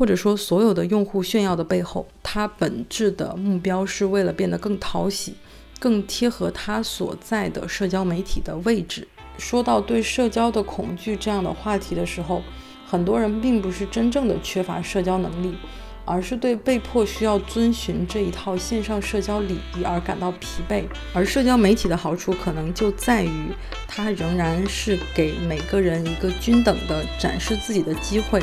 或者说所有的用户炫耀的背后，它本质的目标是为了变得更讨喜，更贴合他所在的社交媒体的位置。说到对社交的恐惧这样的话题的时候，很多人并不是真正的缺乏社交能力，而是对被迫需要遵循这一套线上社交礼仪而感到疲惫。而社交媒体的好处可能就在于，它仍然是给每个人一个均等的展示自己的机会。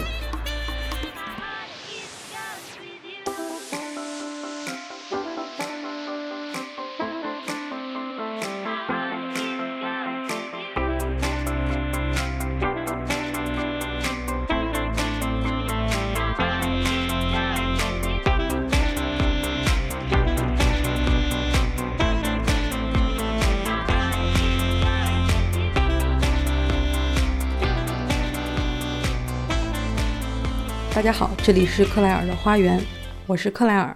这里是克莱尔的花园，我是克莱尔。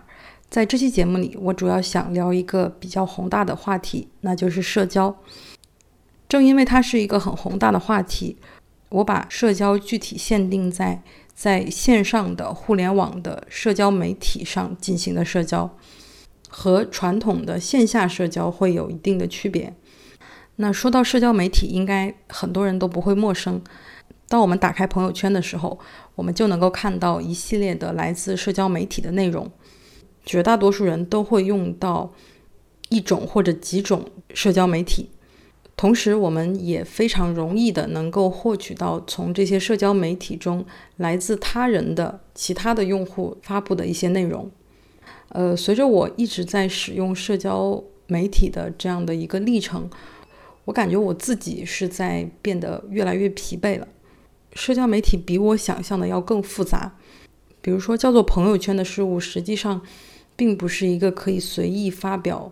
在这期节目里，我主要想聊一个比较宏大的话题，那就是社交。正因为它是一个很宏大的话题，我把社交具体限定在在线上的互联网的社交媒体上进行的社交，和传统的线下社交会有一定的区别。那说到社交媒体，应该很多人都不会陌生。当我们打开朋友圈的时候，我们就能够看到一系列的来自社交媒体的内容。绝大多数人都会用到一种或者几种社交媒体，同时我们也非常容易的能够获取到从这些社交媒体中来自他人的其他的用户发布的一些内容。呃，随着我一直在使用社交媒体的这样的一个历程，我感觉我自己是在变得越来越疲惫了。社交媒体比我想象的要更复杂，比如说叫做朋友圈的事物，实际上并不是一个可以随意发表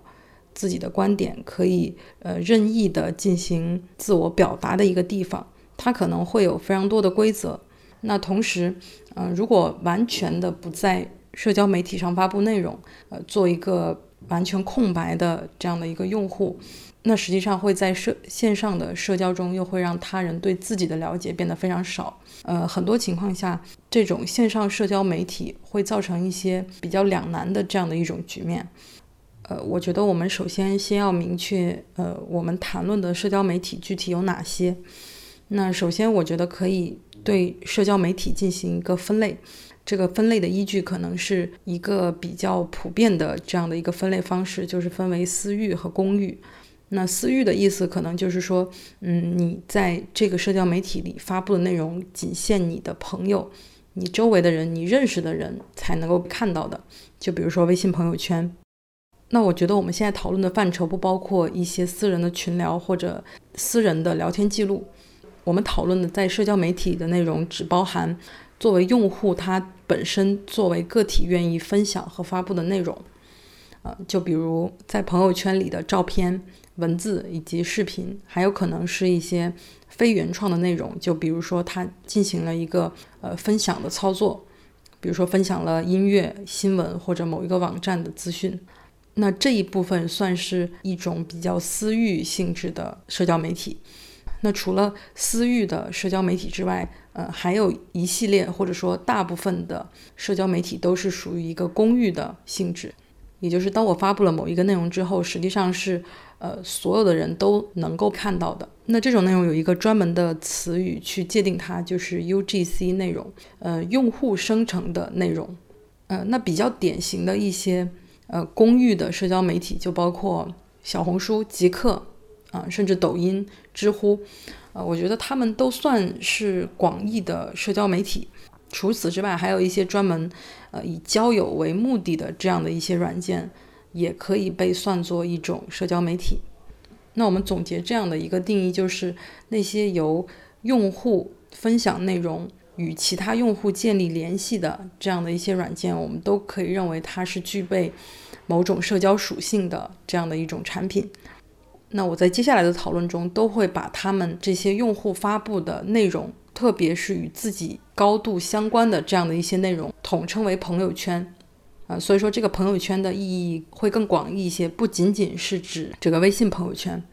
自己的观点、可以呃任意的进行自我表达的一个地方。它可能会有非常多的规则。那同时，嗯，如果完全的不在社交媒体上发布内容，呃，做一个完全空白的这样的一个用户。那实际上会在社线上的社交中，又会让他人对自己的了解变得非常少。呃，很多情况下，这种线上社交媒体会造成一些比较两难的这样的一种局面。呃，我觉得我们首先先要明确，呃，我们谈论的社交媒体具体有哪些。那首先，我觉得可以对社交媒体进行一个分类。这个分类的依据可能是一个比较普遍的这样的一个分类方式，就是分为私域和公域。那私域的意思可能就是说，嗯，你在这个社交媒体里发布的内容，仅限你的朋友、你周围的人、你认识的人才能够看到的。就比如说微信朋友圈。那我觉得我们现在讨论的范畴不包括一些私人的群聊或者私人的聊天记录。我们讨论的在社交媒体的内容，只包含作为用户他本身作为个体愿意分享和发布的内容。呃，就比如在朋友圈里的照片。文字以及视频，还有可能是一些非原创的内容，就比如说他进行了一个呃分享的操作，比如说分享了音乐、新闻或者某一个网站的资讯，那这一部分算是一种比较私域性质的社交媒体。那除了私域的社交媒体之外，呃，还有一系列或者说大部分的社交媒体都是属于一个公域的性质，也就是当我发布了某一个内容之后，实际上是。呃，所有的人都能够看到的。那这种内容有一个专门的词语去界定它，就是 UGC 内容，呃，用户生成的内容。呃，那比较典型的一些呃公域的社交媒体就包括小红书、极客啊，甚至抖音、知乎。呃，我觉得他们都算是广义的社交媒体。除此之外，还有一些专门呃以交友为目的的这样的一些软件。也可以被算作一种社交媒体。那我们总结这样的一个定义，就是那些由用户分享内容与其他用户建立联系的这样的一些软件，我们都可以认为它是具备某种社交属性的这样的一种产品。那我在接下来的讨论中都会把他们这些用户发布的内容，特别是与自己高度相关的这样的一些内容，统称为朋友圈。啊，所以说这个朋友圈的意义会更广义一些，不仅仅是指这个微信朋友圈。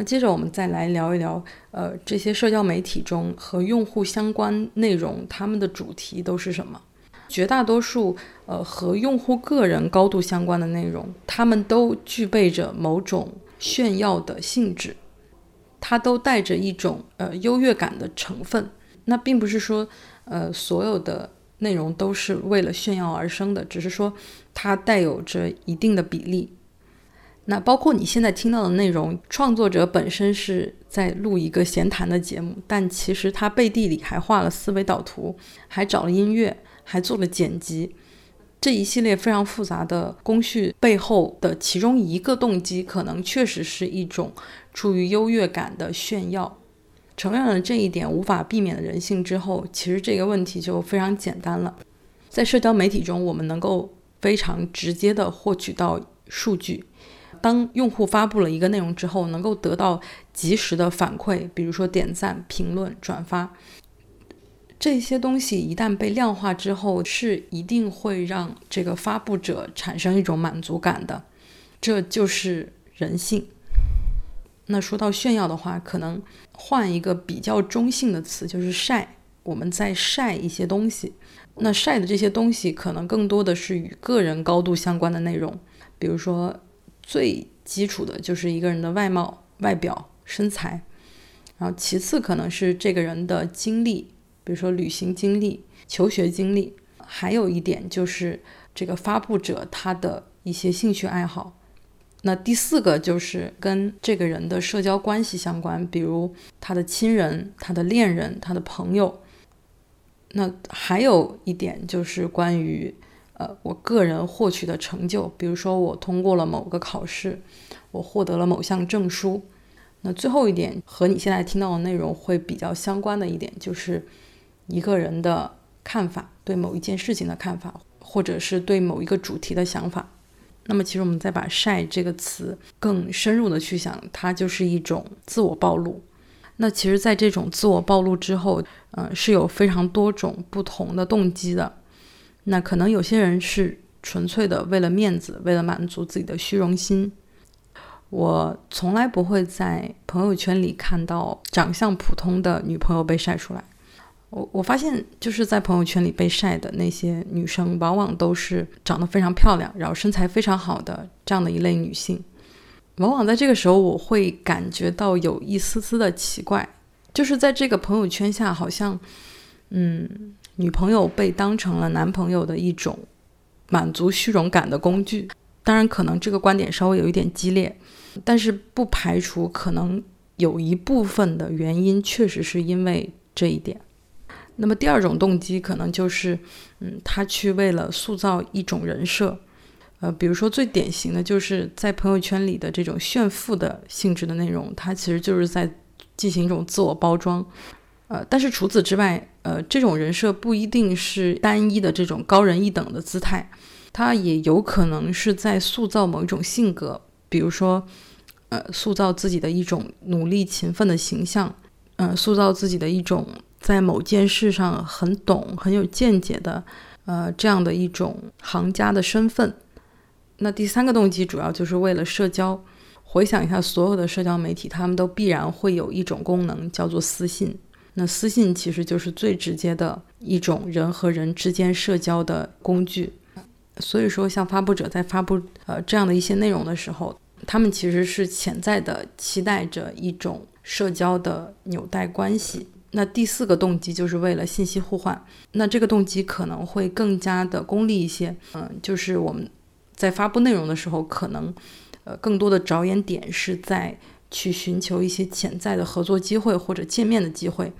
那接着我们再来聊一聊，呃，这些社交媒体中和用户相关内容，他们的主题都是什么？绝大多数，呃，和用户个人高度相关的内容，他们都具备着某种炫耀的性质，它都带着一种呃优越感的成分。那并不是说，呃，所有的内容都是为了炫耀而生的，只是说它带有着一定的比例。那包括你现在听到的内容，创作者本身是在录一个闲谈的节目，但其实他背地里还画了思维导图，还找了音乐，还做了剪辑，这一系列非常复杂的工序背后的其中一个动机，可能确实是一种出于优越感的炫耀。承认了这一点无法避免的人性之后，其实这个问题就非常简单了。在社交媒体中，我们能够非常直接的获取到数据。当用户发布了一个内容之后，能够得到及时的反馈，比如说点赞、评论、转发，这些东西一旦被量化之后，是一定会让这个发布者产生一种满足感的，这就是人性。那说到炫耀的话，可能换一个比较中性的词，就是晒。我们在晒一些东西，那晒的这些东西可能更多的是与个人高度相关的内容，比如说。最基础的就是一个人的外貌、外表、身材，然后其次可能是这个人的经历，比如说旅行经历、求学经历，还有一点就是这个发布者他的一些兴趣爱好。那第四个就是跟这个人的社交关系相关，比如他的亲人、他的恋人、他的朋友。那还有一点就是关于。呃，我个人获取的成就，比如说我通过了某个考试，我获得了某项证书。那最后一点和你现在听到的内容会比较相关的一点，就是一个人的看法，对某一件事情的看法，或者是对某一个主题的想法。那么，其实我们再把“晒”这个词更深入的去想，它就是一种自我暴露。那其实，在这种自我暴露之后，嗯，是有非常多种不同的动机的。那可能有些人是纯粹的为了面子，为了满足自己的虚荣心。我从来不会在朋友圈里看到长相普通的女朋友被晒出来。我我发现就是在朋友圈里被晒的那些女生，往往都是长得非常漂亮，然后身材非常好的这样的一类女性。往往在这个时候，我会感觉到有一丝丝的奇怪，就是在这个朋友圈下，好像，嗯。女朋友被当成了男朋友的一种满足虚荣感的工具，当然可能这个观点稍微有一点激烈，但是不排除可能有一部分的原因确实是因为这一点。那么第二种动机可能就是，嗯，他去为了塑造一种人设，呃，比如说最典型的就是在朋友圈里的这种炫富的性质的内容，它其实就是在进行一种自我包装。呃，但是除此之外，呃，这种人设不一定是单一的这种高人一等的姿态，它也有可能是在塑造某一种性格，比如说，呃，塑造自己的一种努力勤奋的形象，嗯，塑造自己的一种在某件事上很懂、很有见解的，呃，这样的一种行家的身份。那第三个动机主要就是为了社交。回想一下，所有的社交媒体，他们都必然会有一种功能，叫做私信。那私信其实就是最直接的一种人和人之间社交的工具，所以说像发布者在发布呃这样的一些内容的时候，他们其实是潜在的期待着一种社交的纽带关系。那第四个动机就是为了信息互换，那这个动机可能会更加的功利一些，嗯，就是我们在发布内容的时候，可能呃更多的着眼点是在。去寻求一些潜在的合作机会或者见面的机会，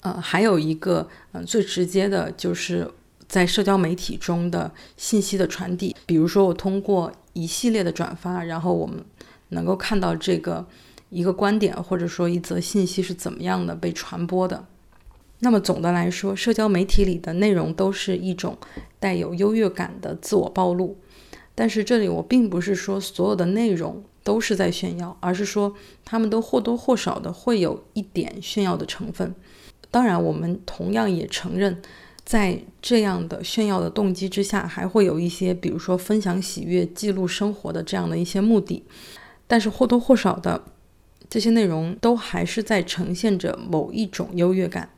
呃，还有一个，嗯，最直接的就是在社交媒体中的信息的传递。比如说，我通过一系列的转发，然后我们能够看到这个一个观点或者说一则信息是怎么样的被传播的。那么总的来说，社交媒体里的内容都是一种带有优越感的自我暴露。但是这里我并不是说所有的内容。都是在炫耀，而是说他们都或多或少的会有一点炫耀的成分。当然，我们同样也承认，在这样的炫耀的动机之下，还会有一些，比如说分享喜悦、记录生活的这样的一些目的。但是或多或少的，这些内容都还是在呈现着某一种优越感，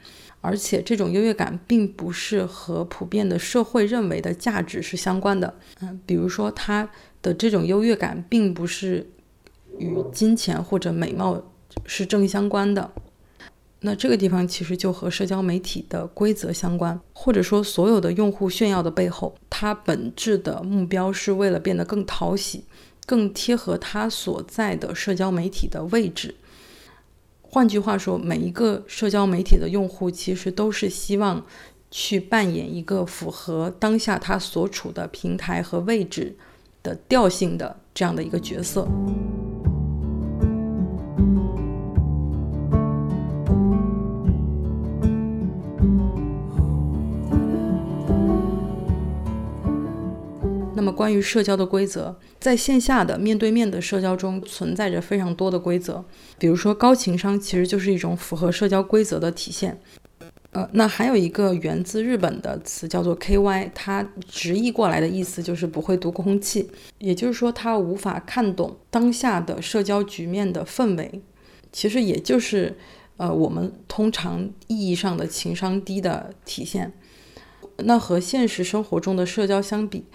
而且这种优越感并不是和普遍的社会认为的价值是相关的。嗯，比如说他的这种优越感并不是与金钱或者美貌是正相关的。那这个地方其实就和社交媒体的规则相关，或者说所有的用户炫耀的背后，它本质的目标是为了变得更讨喜。更贴合他所在的社交媒体的位置。换句话说，每一个社交媒体的用户其实都是希望去扮演一个符合当下他所处的平台和位置的调性的这样的一个角色。那么，关于社交的规则，在线下的面对面的社交中存在着非常多的规则。比如说，高情商其实就是一种符合社交规则的体现。呃，那还有一个源自日本的词叫做 “ky”，它直译过来的意思就是不会读空气，也就是说，它无法看懂当下的社交局面的氛围。其实也就是呃，我们通常意义上的情商低的体现。那和现实生活中的社交相比，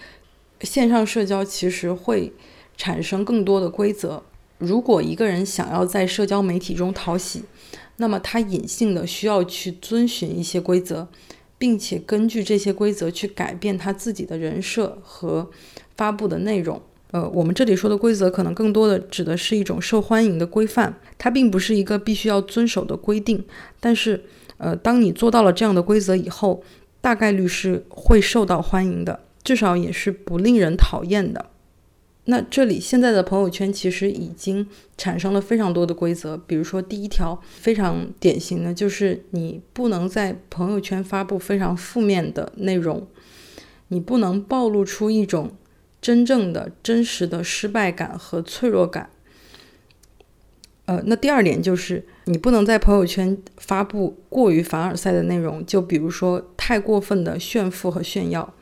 线上社交其实会产生更多的规则。如果一个人想要在社交媒体中讨喜，那么他隐性的需要去遵循一些规则，并且根据这些规则去改变他自己的人设和发布的内容。呃，我们这里说的规则，可能更多的指的是一种受欢迎的规范，它并不是一个必须要遵守的规定。但是，呃，当你做到了这样的规则以后，大概率是会受到欢迎的。至少也是不令人讨厌的。那这里现在的朋友圈其实已经产生了非常多的规则，比如说第一条非常典型的就是你不能在朋友圈发布非常负面的内容，你不能暴露出一种真正的真实的失败感和脆弱感。呃，那第二点就是你不能在朋友圈发布过于凡尔赛的内容，就比如说太过分的炫富和炫耀。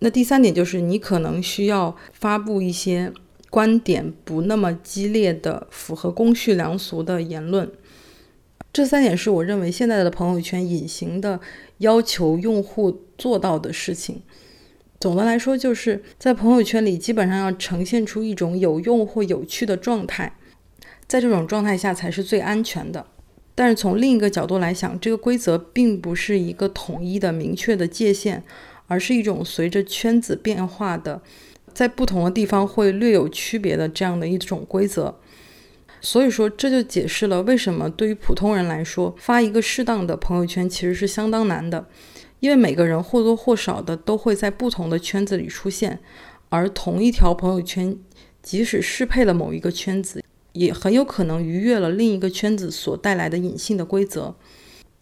那第三点就是，你可能需要发布一些观点不那么激烈的、符合公序良俗的言论。这三点是我认为现在的朋友圈隐形的要求用户做到的事情。总的来说，就是在朋友圈里基本上要呈现出一种有用或有趣的状态，在这种状态下才是最安全的。但是从另一个角度来想，这个规则并不是一个统一的、明确的界限。而是一种随着圈子变化的，在不同的地方会略有区别的这样的一种规则。所以说，这就解释了为什么对于普通人来说，发一个适当的朋友圈其实是相当难的，因为每个人或多或少的都会在不同的圈子里出现，而同一条朋友圈，即使适配了某一个圈子，也很有可能逾越了另一个圈子所带来的隐性的规则。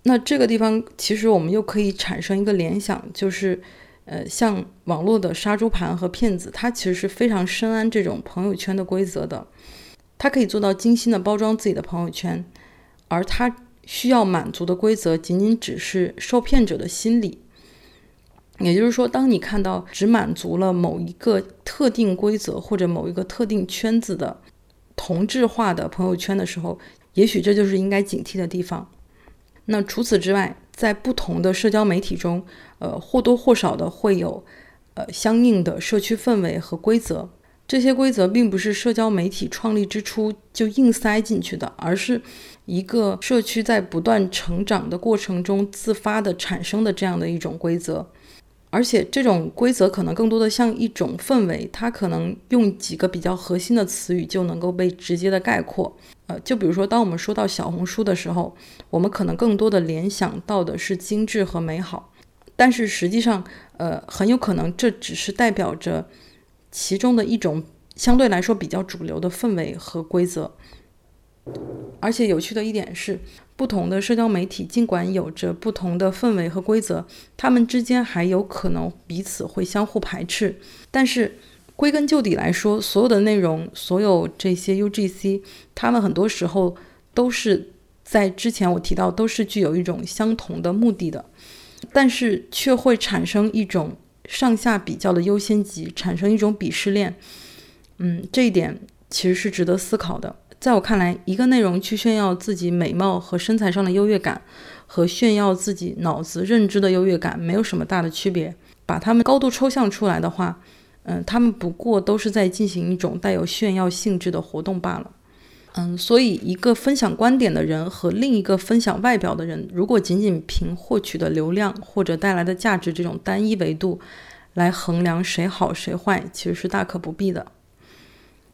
那这个地方，其实我们又可以产生一个联想，就是，呃，像网络的杀猪盘和骗子，他其实是非常深谙这种朋友圈的规则的，他可以做到精心的包装自己的朋友圈，而他需要满足的规则，仅仅只是受骗者的心理。也就是说，当你看到只满足了某一个特定规则或者某一个特定圈子的同质化的朋友圈的时候，也许这就是应该警惕的地方。那除此之外，在不同的社交媒体中，呃，或多或少的会有，呃，相应的社区氛围和规则。这些规则并不是社交媒体创立之初就硬塞进去的，而是一个社区在不断成长的过程中自发的产生的这样的一种规则。而且这种规则可能更多的像一种氛围，它可能用几个比较核心的词语就能够被直接的概括。呃，就比如说，当我们说到小红书的时候，我们可能更多的联想到的是精致和美好，但是实际上，呃，很有可能这只是代表着其中的一种相对来说比较主流的氛围和规则。而且有趣的一点是。不同的社交媒体尽管有着不同的氛围和规则，它们之间还有可能彼此会相互排斥。但是归根究底来说，所有的内容，所有这些 UGC，它们很多时候都是在之前我提到都是具有一种相同的目的的，但是却会产生一种上下比较的优先级，产生一种鄙视链。嗯，这一点其实是值得思考的。在我看来，一个内容去炫耀自己美貌和身材上的优越感，和炫耀自己脑子认知的优越感没有什么大的区别。把它们高度抽象出来的话，嗯，他们不过都是在进行一种带有炫耀性质的活动罢了。嗯，所以一个分享观点的人和另一个分享外表的人，如果仅仅凭获取的流量或者带来的价值这种单一维度来衡量谁好谁坏，其实是大可不必的。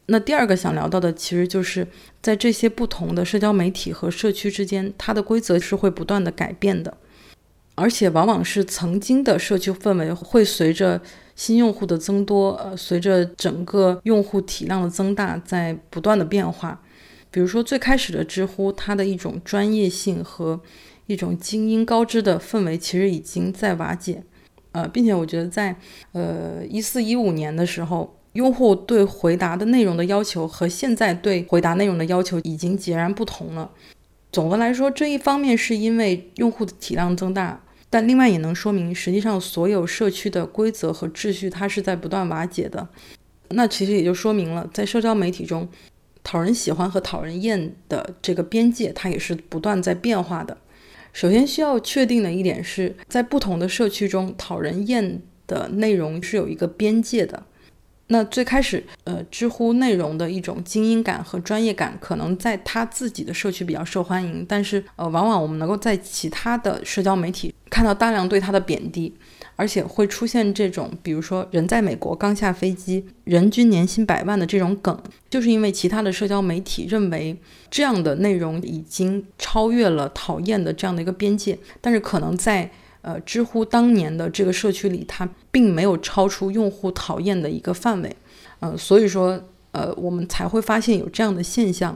那第二个想聊到的，其实就是在这些不同的社交媒体和社区之间，它的规则是会不断的改变的，而且往往是曾经的社区氛围会随着新用户的增多，呃，随着整个用户体量的增大，在不断的变化。比如说最开始的知乎，它的一种专业性和一种精英高知的氛围，其实已经在瓦解，呃，并且我觉得在呃一四一五年的时候。用户对回答的内容的要求和现在对回答内容的要求已经截然不同了。总的来说，这一方面是因为用户的体量增大，但另外也能说明，实际上所有社区的规则和秩序它是在不断瓦解的。那其实也就说明了，在社交媒体中，讨人喜欢和讨人厌的这个边界，它也是不断在变化的。首先需要确定的一点是，在不同的社区中，讨人厌的内容是有一个边界的。那最开始，呃，知乎内容的一种精英感和专业感，可能在他自己的社区比较受欢迎，但是，呃，往往我们能够在其他的社交媒体看到大量对他的贬低，而且会出现这种，比如说人在美国刚下飞机，人均年薪百万的这种梗，就是因为其他的社交媒体认为这样的内容已经超越了讨厌的这样的一个边界，但是可能在。呃，知乎当年的这个社区里，它并没有超出用户讨厌的一个范围，呃，所以说，呃，我们才会发现有这样的现象。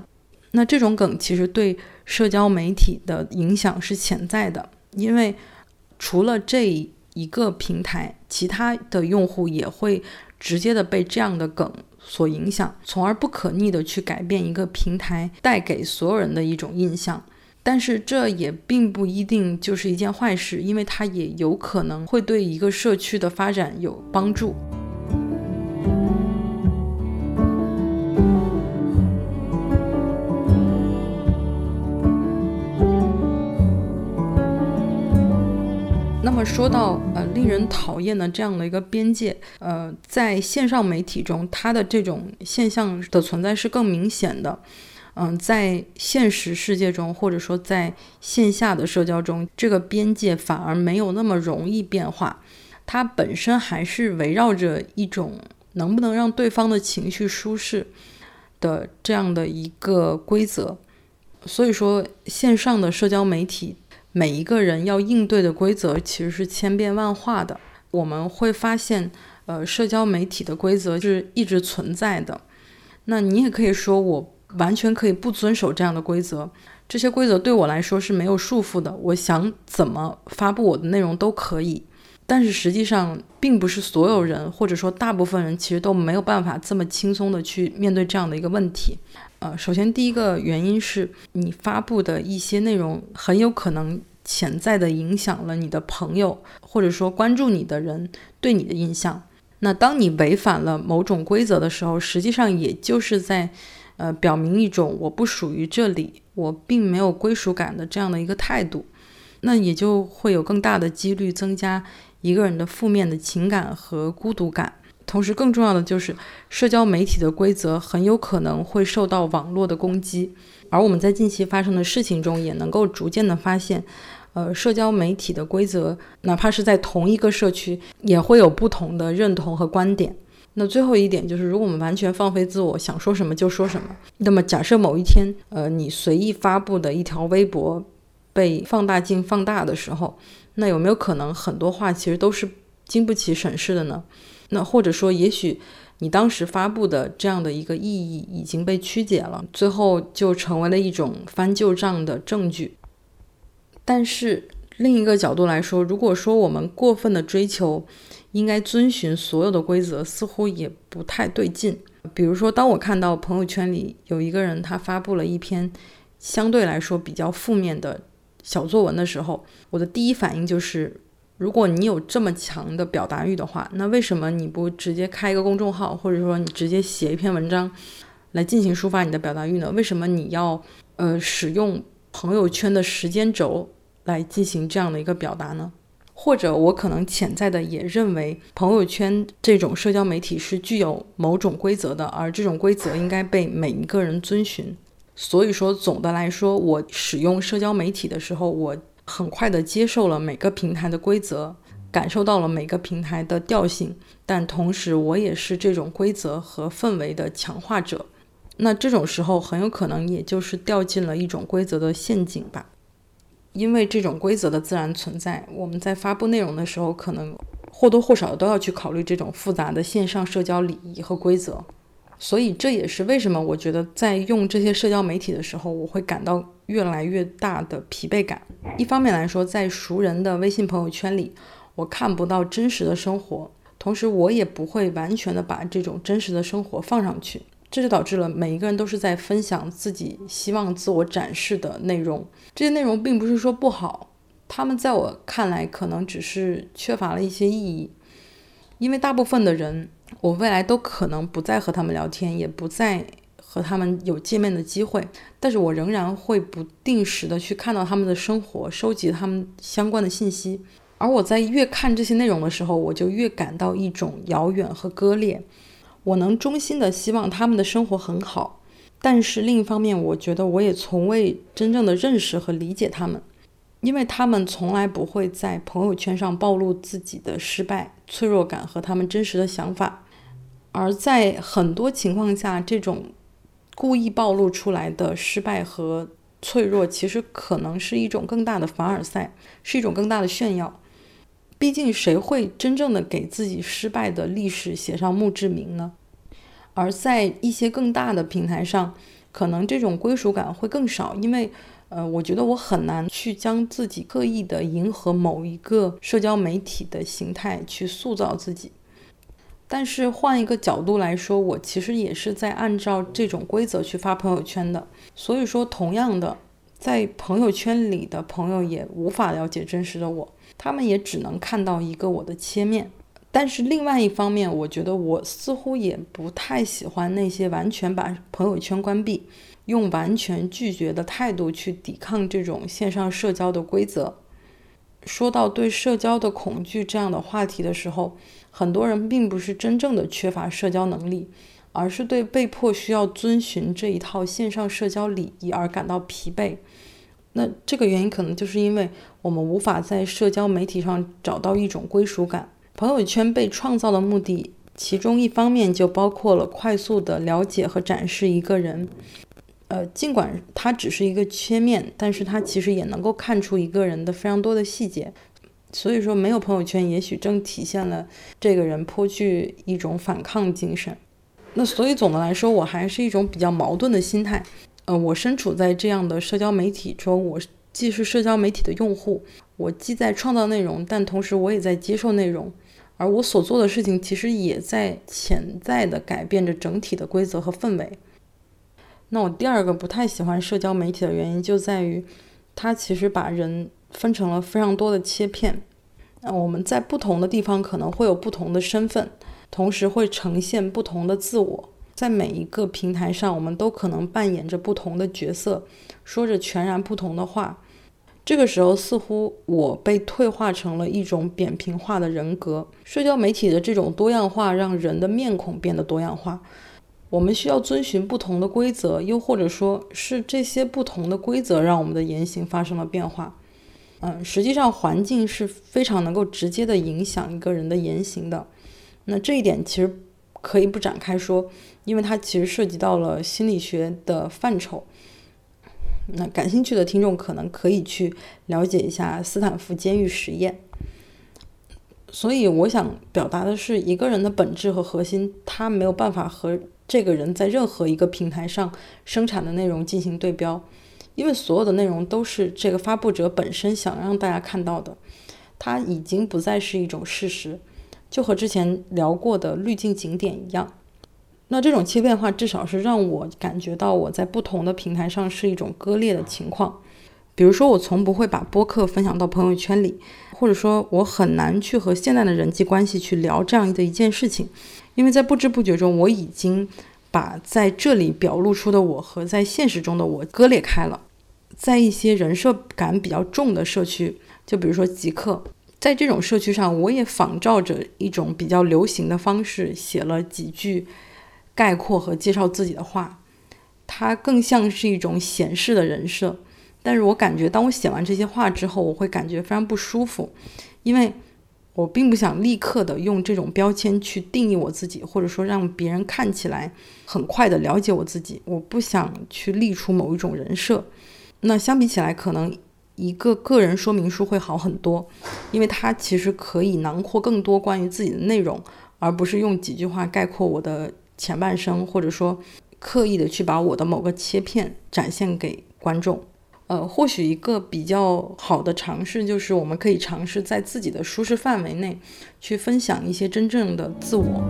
那这种梗其实对社交媒体的影响是潜在的，因为除了这一个平台，其他的用户也会直接的被这样的梗所影响，从而不可逆的去改变一个平台带给所有人的一种印象。但是这也并不一定就是一件坏事，因为它也有可能会对一个社区的发展有帮助。那么说到呃令人讨厌的这样的一个边界，呃，在线上媒体中，它的这种现象的存在是更明显的。嗯，在现实世界中，或者说在线下的社交中，这个边界反而没有那么容易变化。它本身还是围绕着一种能不能让对方的情绪舒适的这样的一个规则。所以说，线上的社交媒体，每一个人要应对的规则其实是千变万化的。我们会发现，呃，社交媒体的规则是一直存在的。那你也可以说我。完全可以不遵守这样的规则，这些规则对我来说是没有束缚的。我想怎么发布我的内容都可以，但是实际上并不是所有人，或者说大部分人其实都没有办法这么轻松的去面对这样的一个问题。呃，首先第一个原因是你发布的一些内容很有可能潜在的影响了你的朋友，或者说关注你的人对你的印象。那当你违反了某种规则的时候，实际上也就是在。呃，表明一种我不属于这里，我并没有归属感的这样的一个态度，那也就会有更大的几率增加一个人的负面的情感和孤独感。同时，更重要的就是，社交媒体的规则很有可能会受到网络的攻击。而我们在近期发生的事情中，也能够逐渐的发现，呃，社交媒体的规则，哪怕是在同一个社区，也会有不同的认同和观点。那最后一点就是，如果我们完全放飞自我，想说什么就说什么，那么假设某一天，呃，你随意发布的一条微博被放大镜放大的时候，那有没有可能很多话其实都是经不起审视的呢？那或者说，也许你当时发布的这样的一个意义已经被曲解了，最后就成为了一种翻旧账的证据。但是另一个角度来说，如果说我们过分的追求，应该遵循所有的规则，似乎也不太对劲。比如说，当我看到朋友圈里有一个人他发布了一篇相对来说比较负面的小作文的时候，我的第一反应就是：如果你有这么强的表达欲的话，那为什么你不直接开一个公众号，或者说你直接写一篇文章，来进行抒发你的表达欲呢？为什么你要呃使用朋友圈的时间轴来进行这样的一个表达呢？或者我可能潜在的也认为朋友圈这种社交媒体是具有某种规则的，而这种规则应该被每一个人遵循。所以说，总的来说，我使用社交媒体的时候，我很快的接受了每个平台的规则，感受到了每个平台的调性，但同时我也是这种规则和氛围的强化者。那这种时候，很有可能也就是掉进了一种规则的陷阱吧。因为这种规则的自然存在，我们在发布内容的时候，可能或多或少都要去考虑这种复杂的线上社交礼仪和规则。所以这也是为什么我觉得在用这些社交媒体的时候，我会感到越来越大的疲惫感。一方面来说，在熟人的微信朋友圈里，我看不到真实的生活，同时我也不会完全的把这种真实的生活放上去。这就导致了每一个人都是在分享自己希望自我展示的内容。这些内容并不是说不好，他们在我看来可能只是缺乏了一些意义。因为大部分的人，我未来都可能不再和他们聊天，也不再和他们有见面的机会。但是我仍然会不定时的去看到他们的生活，收集他们相关的信息。而我在越看这些内容的时候，我就越感到一种遥远和割裂。我能衷心的希望他们的生活很好，但是另一方面，我觉得我也从未真正的认识和理解他们，因为他们从来不会在朋友圈上暴露自己的失败、脆弱感和他们真实的想法，而在很多情况下，这种故意暴露出来的失败和脆弱，其实可能是一种更大的凡尔赛，是一种更大的炫耀。毕竟，谁会真正的给自己失败的历史写上墓志铭呢？而在一些更大的平台上，可能这种归属感会更少，因为，呃，我觉得我很难去将自己刻意的迎合某一个社交媒体的形态去塑造自己。但是换一个角度来说，我其实也是在按照这种规则去发朋友圈的。所以说，同样的，在朋友圈里的朋友也无法了解真实的我。他们也只能看到一个我的切面，但是另外一方面，我觉得我似乎也不太喜欢那些完全把朋友圈关闭，用完全拒绝的态度去抵抗这种线上社交的规则。说到对社交的恐惧这样的话题的时候，很多人并不是真正的缺乏社交能力，而是对被迫需要遵循这一套线上社交礼仪而感到疲惫。那这个原因可能就是因为我们无法在社交媒体上找到一种归属感。朋友圈被创造的目的，其中一方面就包括了快速的了解和展示一个人。呃，尽管它只是一个切面，但是它其实也能够看出一个人的非常多的细节。所以说，没有朋友圈，也许正体现了这个人颇具一种反抗精神。那所以总的来说，我还是一种比较矛盾的心态。呃，我身处在这样的社交媒体中，我既是社交媒体的用户，我既在创造内容，但同时我也在接受内容，而我所做的事情其实也在潜在的改变着整体的规则和氛围。那我第二个不太喜欢社交媒体的原因就在于，它其实把人分成了非常多的切片，那我们在不同的地方可能会有不同的身份，同时会呈现不同的自我。在每一个平台上，我们都可能扮演着不同的角色，说着全然不同的话。这个时候，似乎我被退化成了一种扁平化的人格。社交媒体的这种多样化，让人的面孔变得多样化。我们需要遵循不同的规则，又或者说是这些不同的规则让我们的言行发生了变化。嗯，实际上，环境是非常能够直接的影响一个人的言行的。那这一点其实。可以不展开说，因为它其实涉及到了心理学的范畴。那感兴趣的听众可能可以去了解一下斯坦福监狱实验。所以我想表达的是，一个人的本质和核心，他没有办法和这个人在任何一个平台上生产的内容进行对标，因为所有的内容都是这个发布者本身想让大家看到的，它已经不再是一种事实。就和之前聊过的滤镜景点一样，那这种切片化至少是让我感觉到我在不同的平台上是一种割裂的情况。比如说，我从不会把播客分享到朋友圈里，或者说，我很难去和现在的人际关系去聊这样的一件事情，因为在不知不觉中，我已经把在这里表露出的我和在现实中的我割裂开了。在一些人设感比较重的社区，就比如说极客，在这种社区上，我也仿照着一种比较流行的方式写了几句概括和介绍自己的话。它更像是一种显示的人设，但是我感觉当我写完这些话之后，我会感觉非常不舒服，因为我并不想立刻的用这种标签去定义我自己，或者说让别人看起来很快的了解我自己。我不想去立出某一种人设。那相比起来，可能一个个人说明书会好很多，因为它其实可以囊括更多关于自己的内容，而不是用几句话概括我的前半生，或者说。刻意的去把我的某个切片展现给观众，呃，或许一个比较好的尝试就是我们可以尝试在自己的舒适范围内去分享一些真正的自我。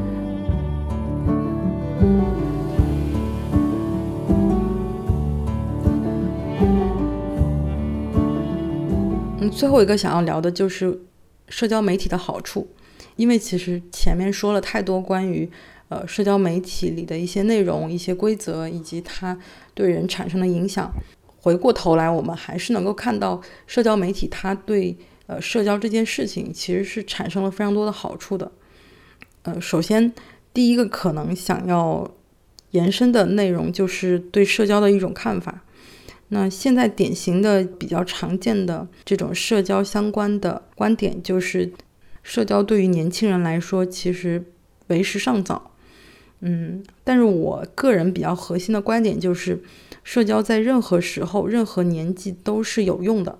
嗯，最后一个想要聊的就是社交媒体的好处，因为其实前面说了太多关于。呃，社交媒体里的一些内容、一些规则，以及它对人产生的影响。回过头来，我们还是能够看到，社交媒体它对呃社交这件事情其实是产生了非常多的好处的。呃，首先第一个可能想要延伸的内容就是对社交的一种看法。那现在典型的、比较常见的这种社交相关的观点就是，社交对于年轻人来说其实为时尚早。嗯，但是我个人比较核心的观点就是，社交在任何时候、任何年纪都是有用的。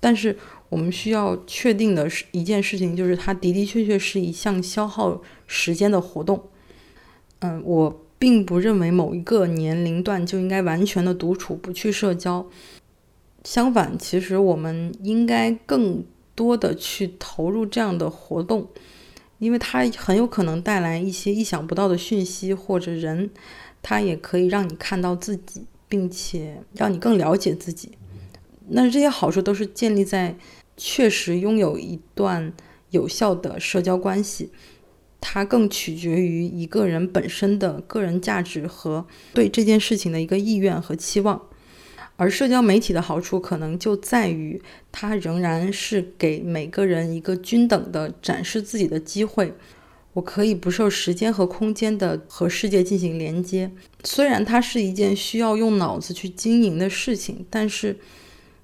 但是我们需要确定的是一件事情，就是它的的确确是一项消耗时间的活动。嗯，我并不认为某一个年龄段就应该完全的独处，不去社交。相反，其实我们应该更多的去投入这样的活动。因为它很有可能带来一些意想不到的讯息或者人，它也可以让你看到自己，并且让你更了解自己。那这些好处都是建立在确实拥有一段有效的社交关系，它更取决于一个人本身的个人价值和对这件事情的一个意愿和期望。而社交媒体的好处可能就在于，它仍然是给每个人一个均等的展示自己的机会。我可以不受时间和空间的和世界进行连接。虽然它是一件需要用脑子去经营的事情，但是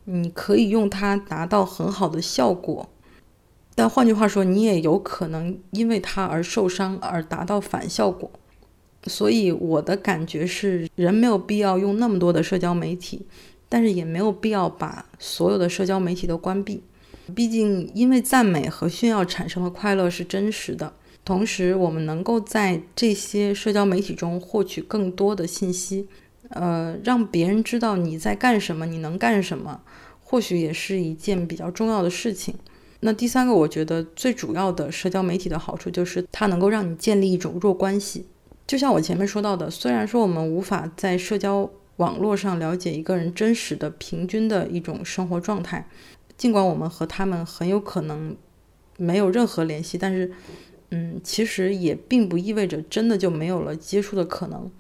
你可以用它达到很好的效果。但换句话说，你也有可能因为它而受伤，而达到反效果。所以我的感觉是，人没有必要用那么多的社交媒体，但是也没有必要把所有的社交媒体都关闭。毕竟，因为赞美和炫耀产生的快乐是真实的。同时，我们能够在这些社交媒体中获取更多的信息，呃，让别人知道你在干什么，你能干什么，或许也是一件比较重要的事情。那第三个，我觉得最主要的社交媒体的好处就是它能够让你建立一种弱关系。就像我前面说到的，虽然说我们无法在社交网络上了解一个人真实的、平均的一种生活状态，尽管我们和他们很有可能没有任何联系，但是，嗯，其实也并不意味着真的就没有了接触的可能。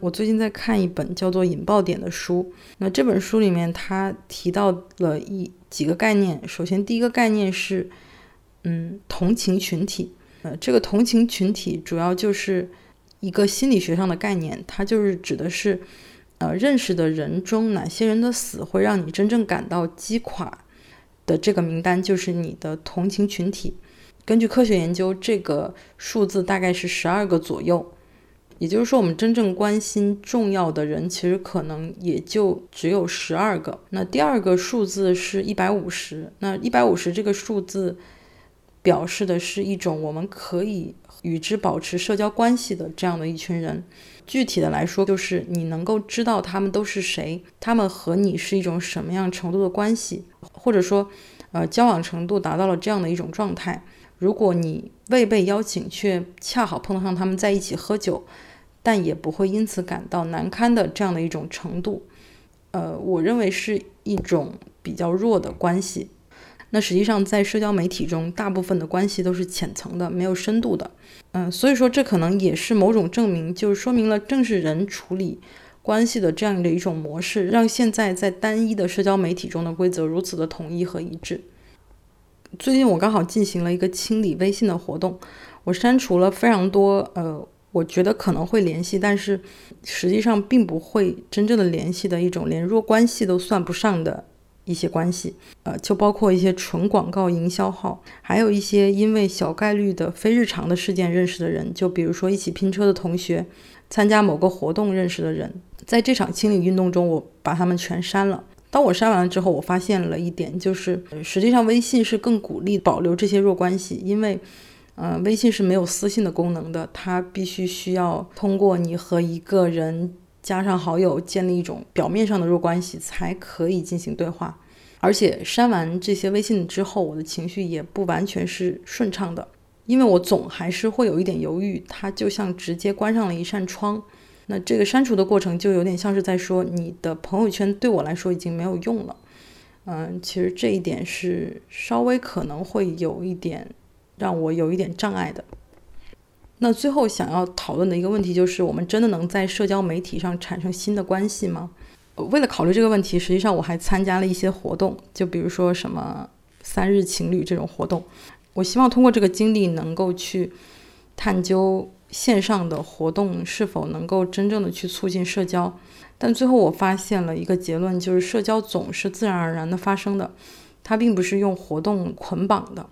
我最近在看一本叫做《引爆点》的书，那这本书里面他提到了一几个概念。首先，第一个概念是，嗯，同情群体。呃，这个同情群体主要就是。一个心理学上的概念，它就是指的是，呃，认识的人中哪些人的死会让你真正感到击垮的这个名单，就是你的同情群体。根据科学研究，这个数字大概是十二个左右。也就是说，我们真正关心重要的人，其实可能也就只有十二个。那第二个数字是一百五十。那一百五十这个数字表示的是一种我们可以。与之保持社交关系的这样的一群人，具体的来说，就是你能够知道他们都是谁，他们和你是一种什么样程度的关系，或者说，呃，交往程度达到了这样的一种状态。如果你未被邀请，却恰好碰上他们在一起喝酒，但也不会因此感到难堪的这样的一种程度，呃，我认为是一种比较弱的关系。那实际上在社交媒体中，大部分的关系都是浅层的，没有深度的。嗯，所以说这可能也是某种证明，就是说明了正是人处理关系的这样的一种模式，让现在在单一的社交媒体中的规则如此的统一和一致。最近我刚好进行了一个清理微信的活动，我删除了非常多呃，我觉得可能会联系，但是实际上并不会真正的联系的一种连弱关系都算不上的一些关系，呃，就包括一些纯广告营销号，还有一些因为小概率的非日常的事件认识的人，就比如说一起拼车的同学，参加某个活动认识的人，在这场清理运动中，我把他们全删了。当我删完了之后，我发现了一点，就是实际上微信是更鼓励保留这些弱关系，因为，呃，微信是没有私信的功能的，它必须需要通过你和一个人加上好友，建立一种表面上的弱关系，才可以进行对话。而且删完这些微信之后，我的情绪也不完全是顺畅的，因为我总还是会有一点犹豫，它就像直接关上了一扇窗。那这个删除的过程就有点像是在说，你的朋友圈对我来说已经没有用了。嗯，其实这一点是稍微可能会有一点让我有一点障碍的。那最后想要讨论的一个问题就是，我们真的能在社交媒体上产生新的关系吗？为了考虑这个问题，实际上我还参加了一些活动，就比如说什么三日情侣这种活动。我希望通过这个经历能够去探究。线上的活动是否能够真正的去促进社交？但最后我发现了一个结论，就是社交总是自然而然的发生的，它并不是用活动捆绑的。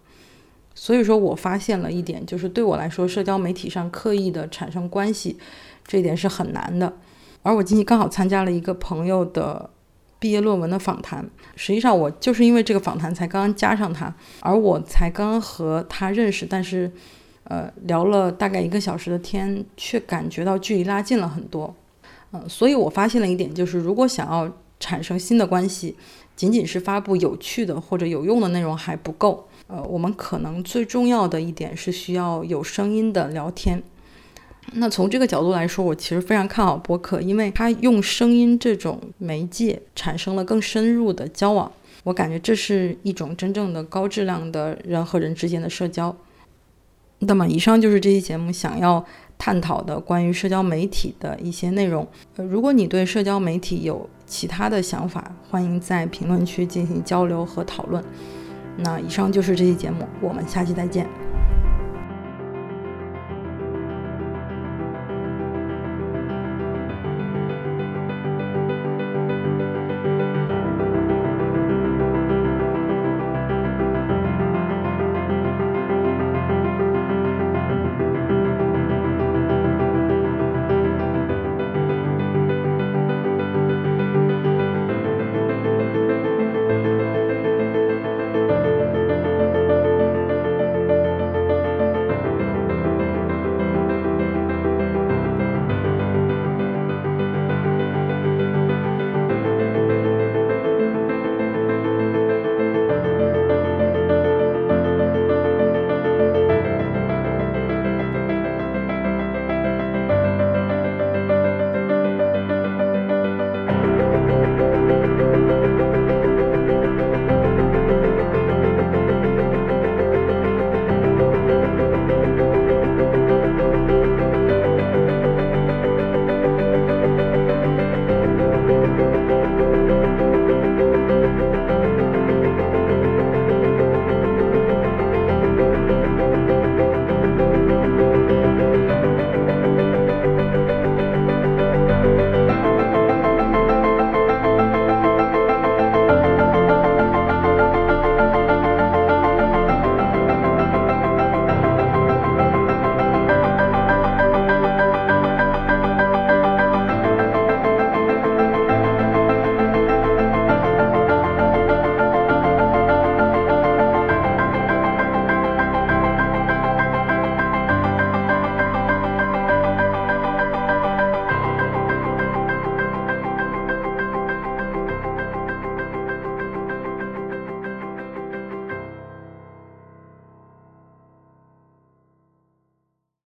所以说我发现了一点，就是对我来说，社交媒体上刻意的产生关系，这一点是很难的。而我近期刚好参加了一个朋友的毕业论文的访谈，实际上我就是因为这个访谈才刚刚加上他，而我才刚刚和他认识，但是。呃，聊了大概一个小时的天，却感觉到距离拉近了很多。嗯，所以我发现了一点，就是如果想要产生新的关系，仅仅是发布有趣的或者有用的内容还不够。呃，我们可能最重要的一点是需要有声音的聊天。那从这个角度来说，我其实非常看好播客，因为它用声音这种媒介产生了更深入的交往。我感觉这是一种真正的高质量的人和人之间的社交。那么，以上就是这期节目想要探讨的关于社交媒体的一些内容。呃，如果你对社交媒体有其他的想法，欢迎在评论区进行交流和讨论。那以上就是这期节目，我们下期再见。